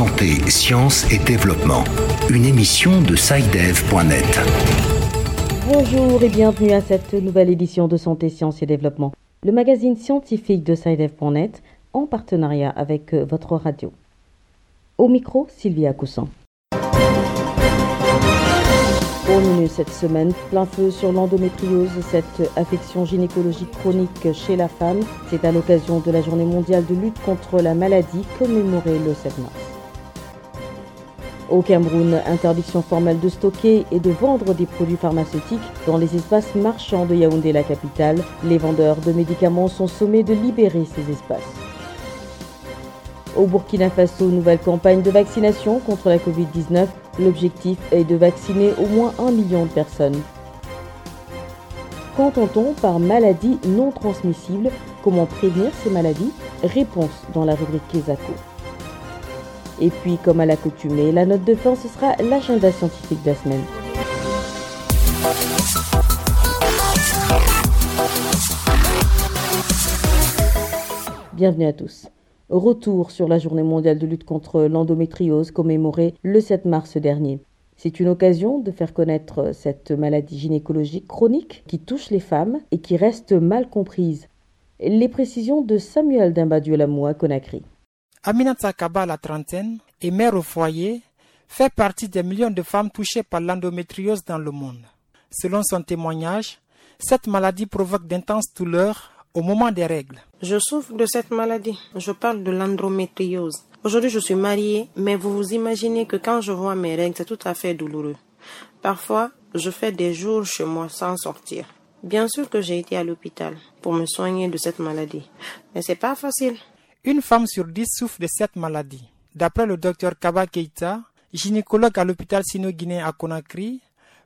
Santé, sciences et développement. Une émission de SciDev.net. Bonjour et bienvenue à cette nouvelle édition de Santé, sciences et développement. Le magazine scientifique de SciDev.net en partenariat avec votre radio. Au micro, Sylvia Coussan. Au menu cette semaine, plein feu sur l'endométriose, cette affection gynécologique chronique chez la femme. C'est à l'occasion de la journée mondiale de lutte contre la maladie commémorée le 7 mars. Au Cameroun, interdiction formelle de stocker et de vendre des produits pharmaceutiques dans les espaces marchands de Yaoundé, la capitale. Les vendeurs de médicaments sont sommés de libérer ces espaces. Au Burkina Faso, nouvelle campagne de vaccination contre la Covid-19. L'objectif est de vacciner au moins un million de personnes. Qu'entend-on par maladie non transmissible? Comment prévenir ces maladies? Réponse dans la rubrique Kesako. Et puis, comme à l'accoutumée, la note de fin, ce sera l'agenda scientifique de la semaine. Bienvenue à tous. Retour sur la journée mondiale de lutte contre l'endométriose commémorée le 7 mars dernier. C'est une occasion de faire connaître cette maladie gynécologique chronique qui touche les femmes et qui reste mal comprise. Les précisions de Samuel Dimbadiou-Lamou à Conakry. Aminata Kaba, la trentaine, et mère au foyer, fait partie des millions de femmes touchées par l'endométriose dans le monde. Selon son témoignage, cette maladie provoque d'intenses douleurs au moment des règles. Je souffre de cette maladie. Je parle de l'endométriose. Aujourd'hui, je suis mariée, mais vous vous imaginez que quand je vois mes règles, c'est tout à fait douloureux. Parfois, je fais des jours chez moi sans sortir. Bien sûr que j'ai été à l'hôpital pour me soigner de cette maladie, mais c'est pas facile. Une femme sur dix souffre de cette maladie. D'après le docteur Kaba Keita, gynécologue à l'hôpital sino-guinéen à Conakry,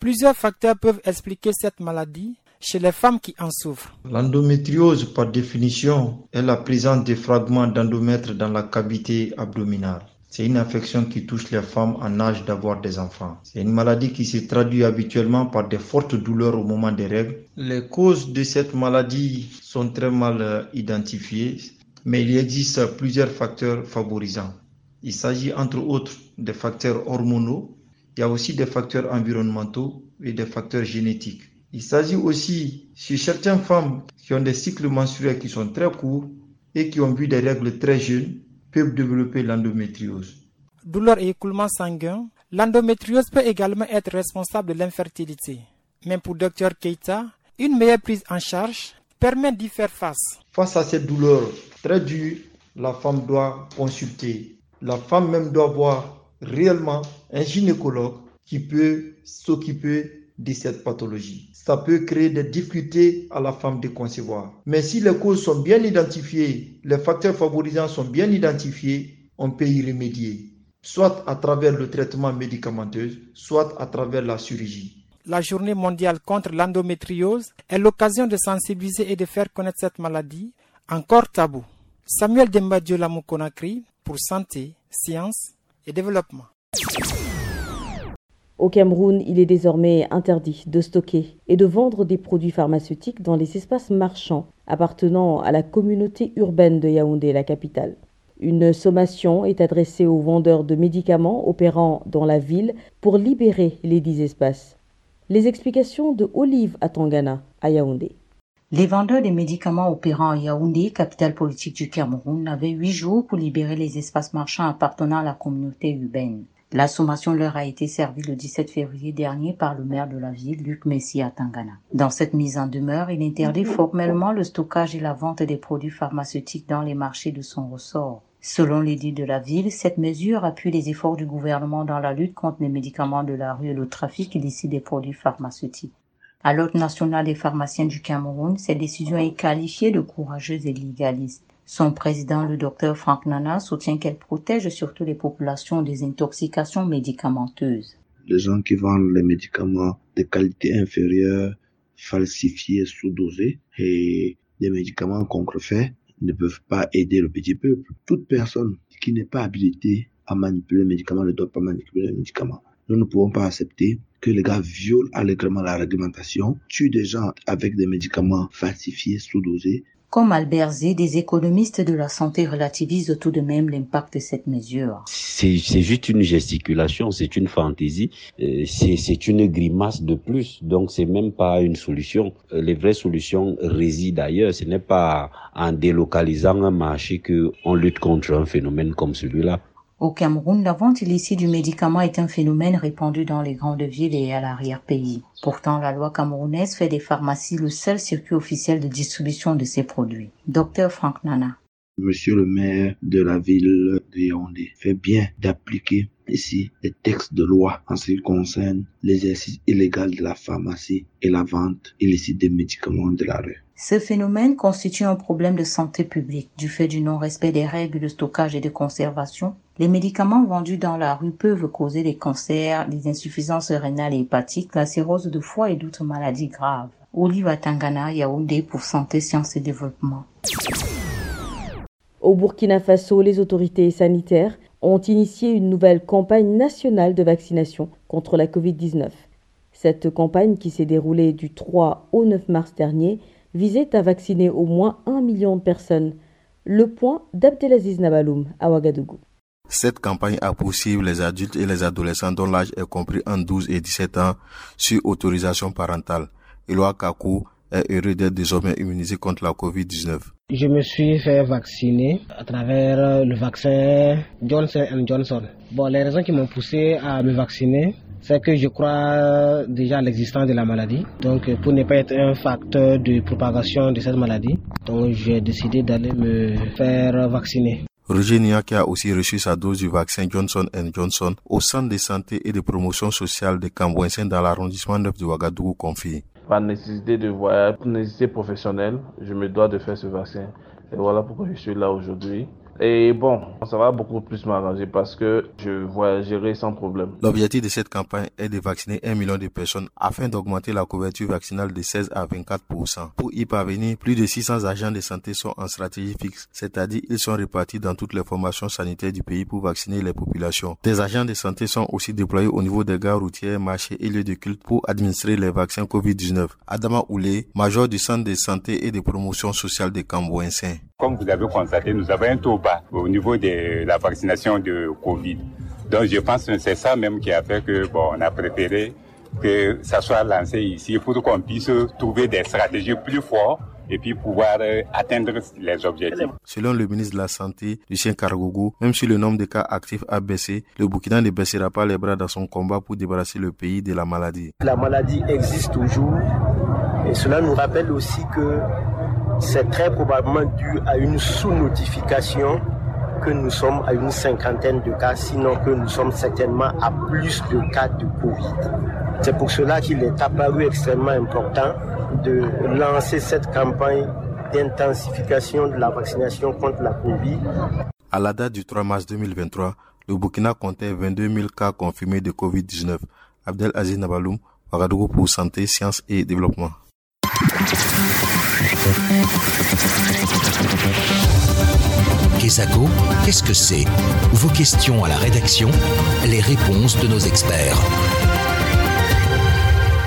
plusieurs facteurs peuvent expliquer cette maladie, chez les femmes qui en souffrent. L'endométriose, par définition, est la présence des fragments d'endomètre dans la cavité abdominale. C'est une infection qui touche les femmes en âge d'avoir des enfants. C'est une maladie qui se traduit habituellement par de fortes douleurs au moment des règles. Les causes de cette maladie sont très mal euh, identifiées, mais il existe plusieurs facteurs favorisants. Il s'agit entre autres des facteurs hormonaux, il y a aussi des facteurs environnementaux et des facteurs génétiques. Il s'agit aussi, chez certaines femmes qui ont des cycles menstruels qui sont très courts et qui ont vu des règles très jeunes, peuvent développer l'endométriose. Douleur et écoulement sanguin, l'endométriose peut également être responsable de l'infertilité. Mais pour Dr Keita, une meilleure prise en charge permet d'y faire face. Face à cette douleur très dure, la femme doit consulter. La femme même doit voir réellement un gynécologue qui peut s'occuper de cette pathologie. Ça peut créer des difficultés à la femme de concevoir. Mais si les causes sont bien identifiées, les facteurs favorisants sont bien identifiés, on peut y remédier, soit à travers le traitement médicamenteux, soit à travers la chirurgie. La journée mondiale contre l'endométriose est l'occasion de sensibiliser et de faire connaître cette maladie, encore tabou. Samuel Dembadio Konakri pour Santé, Sciences et Développement. Au Cameroun, il est désormais interdit de stocker et de vendre des produits pharmaceutiques dans les espaces marchands appartenant à la communauté urbaine de Yaoundé, la capitale. Une sommation est adressée aux vendeurs de médicaments opérant dans la ville pour libérer les dix espaces. Les explications de Olive Atangana à Yaoundé. Les vendeurs de médicaments opérant à Yaoundé, capitale politique du Cameroun, avaient huit jours pour libérer les espaces marchands appartenant à la communauté urbaine. La sommation leur a été servie le 17 février dernier par le maire de la ville, Luc Messi à Tangana. Dans cette mise en demeure, il interdit formellement le stockage et la vente des produits pharmaceutiques dans les marchés de son ressort. Selon l'édit de la ville, cette mesure appuie les efforts du gouvernement dans la lutte contre les médicaments de la rue et le trafic illicite des produits pharmaceutiques. À l'Ordre national des pharmaciens du Cameroun, cette décision est qualifiée de courageuse et légaliste. Son président, le docteur Frank Nana, soutient qu'elle protège surtout les populations des intoxications médicamenteuses. Les gens qui vendent les médicaments de qualité inférieure, falsifiés, sous-dosés et des médicaments contrefaits ne peuvent pas aider le petit peuple. Toute personne qui n'est pas habilitée à manipuler les médicaments ne doit pas manipuler les médicaments. Nous ne pouvons pas accepter que les gars violent allègrement la réglementation, tuent des gens avec des médicaments falsifiés, sous-dosés, Comme Albert Z, des économistes de la santé relativisent tout de même l'impact de cette mesure. C'est juste une gesticulation, c'est une fantaisie, euh, c'est une grimace de plus, donc c'est même pas une solution. Euh, les vraies solutions résident ailleurs, ce n'est pas en délocalisant un marché qu'on lutte contre un phénomène comme celui-là. Au Cameroun, la vente illicite du médicament est un phénomène répandu dans les grandes villes et à l'arrière-pays. Pourtant, la loi camerounaise fait des pharmacies le seul circuit officiel de distribution de ces produits. Docteur Frank Nana. Monsieur le maire de la ville de Yaoundé fait bien d'appliquer ici les textes de loi en ce qui concerne l'exercice illégal de la pharmacie et la vente illicite des médicaments de la rue. Ce phénomène constitue un problème de santé publique du fait du non-respect des règles de stockage et de conservation. Les médicaments vendus dans la rue peuvent causer des cancers, des insuffisances rénales et hépatiques, la cirrhose de foie et d'autres maladies graves. Oliva Tangana, Yaoundé pour Santé, Sciences et Développement. Au Burkina Faso, les autorités sanitaires ont initié une nouvelle campagne nationale de vaccination contre la Covid-19. Cette campagne, qui s'est déroulée du 3 au 9 mars dernier, visait à vacciner au moins un million de personnes. Le point d'Abdelaziz Nabaloum à Ouagadougou. Cette campagne a pour les adultes et les adolescents dont l'âge est compris entre 12 et 17 ans sur autorisation parentale. Eloi Kakou est heureux d'être désormais immunisé contre la COVID-19. Je me suis fait vacciner à travers le vaccin Johnson Johnson. Bon, les raisons qui m'ont poussé à me vacciner, c'est que je crois déjà à l'existence de la maladie. Donc pour ne pas être un facteur de propagation de cette maladie, donc j'ai décidé d'aller me faire vacciner. Roger qui a aussi reçu sa dose du vaccin Johnson Johnson au centre de santé et de promotion sociale de Cambouensin dans l'arrondissement 9 de Ouagadougou confie. Par nécessité de voyage, nécessité professionnelle, je me dois de faire ce vaccin. Et voilà pourquoi je suis là aujourd'hui. Et bon, ça va beaucoup plus m'arranger parce que je voyagerai sans problème. L'objectif de cette campagne est de vacciner un million de personnes afin d'augmenter la couverture vaccinale de 16 à 24% Pour y parvenir, plus de 600 agents de santé sont en stratégie fixe, c'est-à-dire ils sont répartis dans toutes les formations sanitaires du pays pour vacciner les populations. Des agents de santé sont aussi déployés au niveau des gares routières, marchés et lieux de culte pour administrer les vaccins Covid-19. Adama Oulé, major du centre de santé et de promotion sociale de Cambouensin. Comme vous avez constaté, nous avons un taux bas au niveau de la vaccination de Covid. Donc je pense que c'est ça même qui a fait que bon, on a préféré que ça soit lancé ici pour qu'on puisse trouver des stratégies plus fortes et puis pouvoir euh, atteindre les objectifs. Selon le ministre de la Santé, Lucien Cargougou, même si le nombre de cas actifs a baissé, le Burkina ne baissera pas les bras dans son combat pour débarrasser le pays de la maladie. La maladie existe toujours et cela nous rappelle aussi que c'est très probablement dû à une sous-notification que nous sommes à une cinquantaine de cas, sinon que nous sommes certainement à plus de cas de Covid. C'est pour cela qu'il est apparu extrêmement important de lancer cette campagne d'intensification de la vaccination contre la Covid. À la date du 3 mars 2023, le Burkina comptait 22 000 cas confirmés de Covid-19. Abdel Aziz Nabaloum, Ouagadougou pour Santé, Sciences et Développement. Kesako, qu'est-ce que c'est Vos questions à la rédaction, les réponses de nos experts.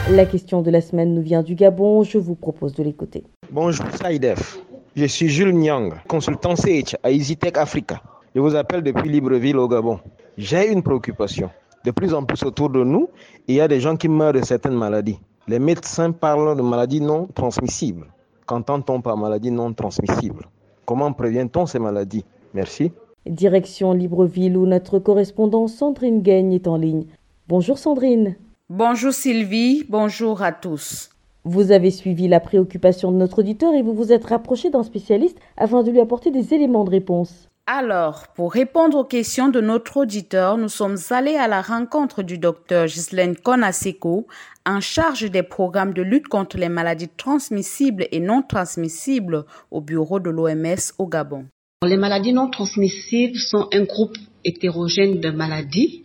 La question de la semaine nous vient du Gabon, je vous propose de l'écouter. Bonjour Saïdef, je suis Jules Nyang, consultant CH à EasyTech Africa. Je vous appelle depuis Libreville au Gabon. J'ai une préoccupation. De plus en plus autour de nous, il y a des gens qui meurent de certaines maladies. Les médecins parlent de maladies non transmissibles. Qu'entend-on par maladie non transmissible Comment prévient-on ces maladies? Merci. Direction Libreville où notre correspondant Sandrine Gagne est en ligne. Bonjour Sandrine. Bonjour Sylvie, bonjour à tous. Vous avez suivi la préoccupation de notre auditeur et vous vous êtes rapproché d'un spécialiste afin de lui apporter des éléments de réponse. Alors, pour répondre aux questions de notre auditeur, nous sommes allés à la rencontre du docteur Ghislaine Konaseko, en charge des programmes de lutte contre les maladies transmissibles et non transmissibles au bureau de l'OMS au Gabon. Les maladies non transmissibles sont un groupe hétérogène de maladies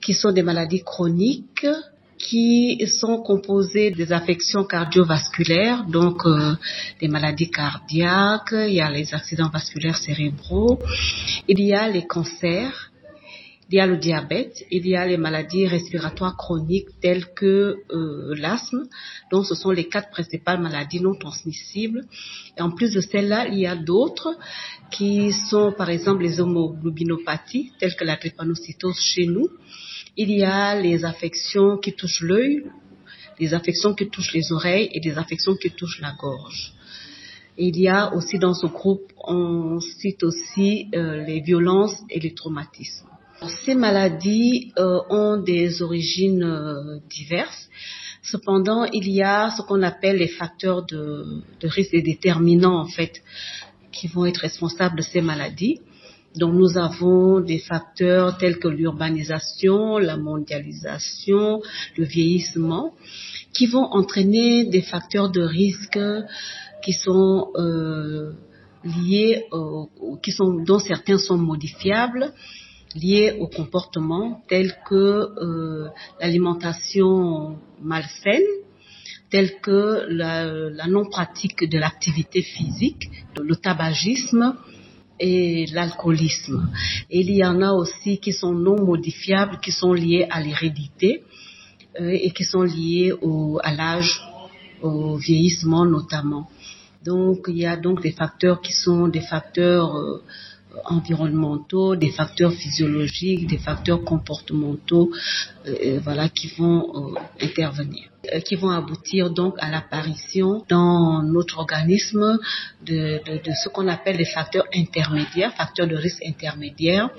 qui sont des maladies chroniques qui sont composées des affections cardiovasculaires, donc euh, des maladies cardiaques, il y a les accidents vasculaires cérébraux, il y a les cancers, Il y a le diabète, il y a les maladies respiratoires chroniques telles que euh, l'asthme. Donc, ce sont les quatre principales maladies non transmissibles. Et en plus de celles-là, il y a d'autres qui sont, par exemple, les homoglobinopathies, telles que la drépanocytose chez nous. Il y a les affections qui touchent l'œil, les affections qui touchent les oreilles et des affections qui touchent la gorge. il y a aussi dans ce groupe, on cite aussi euh, les violences et les traumatismes. Ces maladies euh, ont des origines euh, diverses. Cependant, il y a ce qu'on appelle les facteurs de, de risque et déterminants, en fait, qui vont être responsables de ces maladies. Donc nous avons des facteurs tels que l'urbanisation, la mondialisation, le vieillissement, qui vont entraîner des facteurs de risque qui sont euh, liés, qui sont dont certains sont modifiables, liés au comportement, tels que euh, l'alimentation malsaine, tels que la, la non-pratique de l'activité physique, le tabagisme, et l'alcoolisme. Il y en a aussi qui sont non modifiables, qui sont liés à l'hérédité euh, et qui sont liés au, à l'âge, au vieillissement notamment. Donc il y a donc des facteurs qui sont des facteurs euh, environnementaux, des facteurs physiologiques, des facteurs comportementaux, euh, voilà, qui vont euh, intervenir, euh, qui vont aboutir donc à l'apparition dans notre organisme de, de, de ce qu'on appelle des facteurs intermédiaires, facteurs de risque intermédiaires,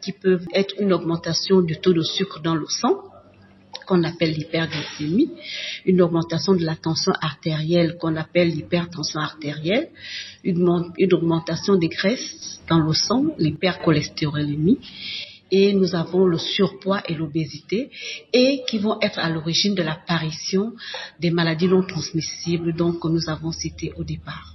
qui peuvent être une augmentation du taux de sucre dans le sang, qu'on appelle l'hyperglycémie, une augmentation de la tension artérielle qu'on appelle l'hypertension artérielle, une, augmentation des graisses dans le sang, l'hypercholestérolémie, et nous avons le surpoids et l'obésité, et qui vont être à l'origine de l'apparition des maladies non transmissibles donc, que nous avons citées au départ.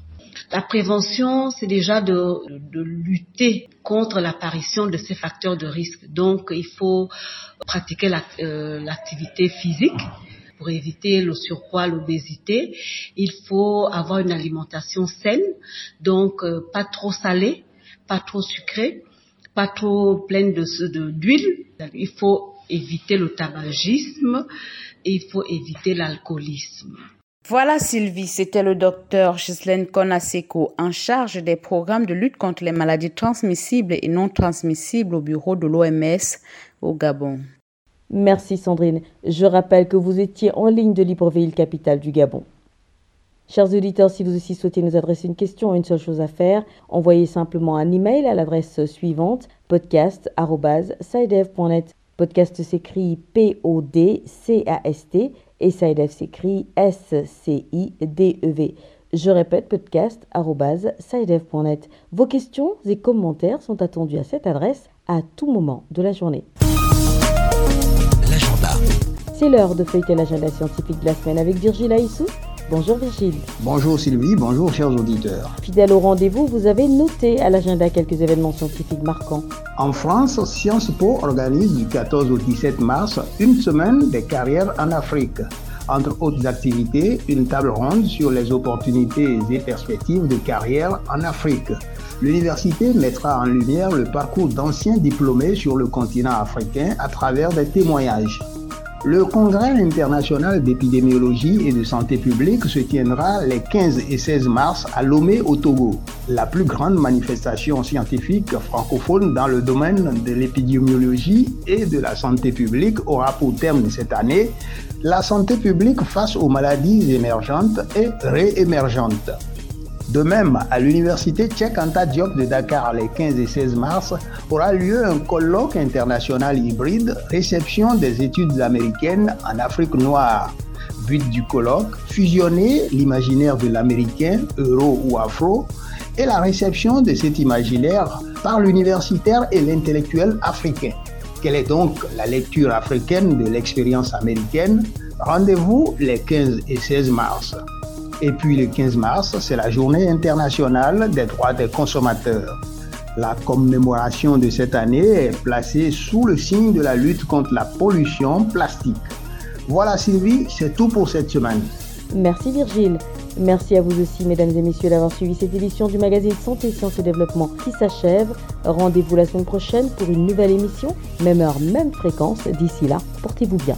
La prévention, c'est déjà de, de, lutter contre l'apparition de ces facteurs de risque. Donc, il faut pratiquer euh, l'activité physique pour éviter le surpoids, l'obésité. Il faut avoir une alimentation saine, donc euh, pas trop salée, pas trop sucrée, pas trop pleine de d'huile. Il faut éviter le tabagisme et il faut éviter l'alcoolisme. Voilà Sylvie, c'était le docteur Ghislaine Konaseko en charge des programmes de lutte contre les maladies transmissibles et non transmissibles au bureau de l'OMS au Gabon. Merci Sandrine. Je rappelle que vous étiez en ligne de Libreville, capitale du Gabon. Chers auditeurs, si vous aussi souhaitez nous adresser une question, une seule chose à faire, envoyez simplement un email à l'adresse suivante podcast@sidev.net. Podcast s'écrit P-O-D-C-A-S-T et SciDev s'écrit S-C-I-D-E-V. Je répète, podcast.sidev.net. Vos questions et commentaires sont attendus à cette adresse à tout moment de la journée. L'agenda. C'est l'heure de feuilleter l'agenda scientifique de la semaine avec Virgile Aissou. Bonjour Virgile. Bonjour Sylvie, bonjour chers auditeurs. Fidèle au rendez-vous, vous avez noté à l'agenda quelques événements scientifiques marquants. En France, Sciences Po organise du 14 au 17 mars une semaine des carrières en Afrique. Entre autres activités, une table ronde sur les opportunités et perspectives de carrière en Afrique. L'université mettra en lumière le parcours d'anciens diplômés sur le continent africain à travers des témoignages. Le congrès international d'épidémiologie et de santé publique se tiendra les 15 et 16 mars à Lomé au Togo, la plus grande manifestation scientifique francophone dans le domaine de l'épidémiologie et de la santé publique aura pour terme cette année la santé publique face aux maladies émergentes et réémergentes. De même, à l'université Cheikh Anta Diop de Dakar les 15 et 16 mars aura lieu un colloque international hybride réception des études américaines en Afrique noire. But du colloque, fusionner l'imaginaire de l'américain, euro ou afro, et la réception de cet imaginaire par l'universitaire et l'intellectuel africain. Quelle est donc la lecture africaine de l'expérience américaine? Rendez-vous les 15 et 16 mars. Et puis le 15 mars, c'est la journée internationale des droits des consommateurs. La commémoration de cette année est placée sous le signe de la lutte contre la pollution plastique. Voilà Sylvie, c'est tout pour cette semaine. Merci Virgile. Merci à vous aussi, mesdames et messieurs, d'avoir suivi cette édition du magazine Santé, Sciences et Développement qui s'achève. Rendez-vous la semaine prochaine pour une nouvelle émission, même heure, même fréquence. D'ici là, portez-vous bien.